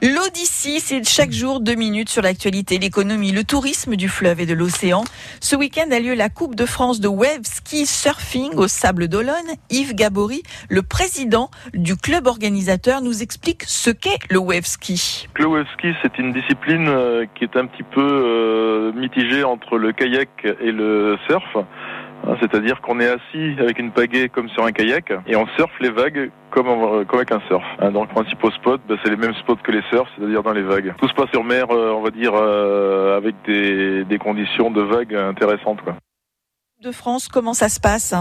L'Odyssée, c'est chaque jour deux minutes sur l'actualité, l'économie, le tourisme du fleuve et de l'océan. Ce week-end a lieu la Coupe de France de wave ski surfing au Sable d'Olonne. Yves Gabory, le président du club organisateur, nous explique ce qu'est le wave ski. Le wave ski, c'est une discipline euh, qui est un petit peu euh, mitigée entre le kayak et le surf. Hein, c'est-à-dire qu'on est assis avec une pagaie comme sur un kayak et on surfe les vagues comme, avec un surf. Hein, donc, principaux spots, bah, c'est les mêmes spots que les surfs, c'est-à-dire dans les vagues. Tout se passe sur mer, euh, on va dire, euh, avec des, conditions de vagues intéressantes. De France, comment ça se passe?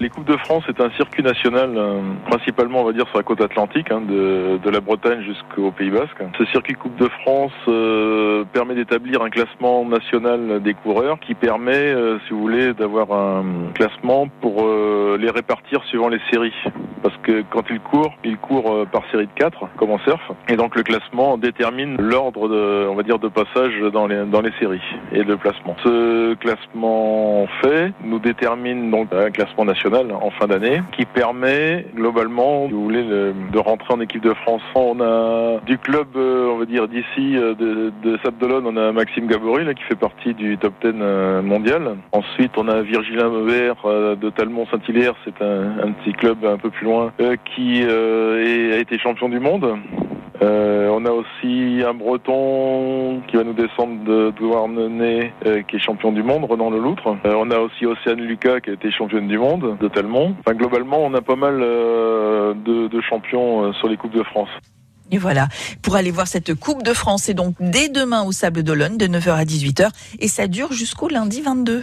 Les Coupes de France est un circuit national, euh, principalement on va dire sur la côte atlantique, hein, de, la Bretagne jusqu'au Pays Basque. Ce circuit Coupe de France euh, permet d'établir un classement national des coureurs qui permet, euh, si vous voulez, d'avoir un classement pour les répartir suivant les séries. Parce que quand ils courent, ils courent par série de 4, comme en surf. Et donc le classement détermine l'ordre de, on va dire, de passage dans les, dans les séries et de placement. Ce classement fait nous détermine donc un classement national en fin d'année qui permet globalement, si vous voulez, de rentrer en équipe de France. On a du club, euh, on va dire d'ici euh, de, de Sable on a Maxime Gabory qui fait partie du top 10 euh, mondial. Ensuite, on a Virgilin Maubert de Talmont-Saint-Hilaire, c'est un, petit club un peu plus loin, qui a été champion du monde. Euh, on a aussi un Breton qui va nous descendre de Douarnenez, euh, qui est champion du monde, Renan Leloutre. Euh, on a aussi Océane Lucas qui a été championne du monde de Telmont. Globalement, on a pas mal de, de, champions sur les Coupes de France. Et voilà, pour aller voir cette Coupe de France, c'est donc dès demain au Sable d'Olonne de 9h à 18h et ça dure jusqu'au lundi 22.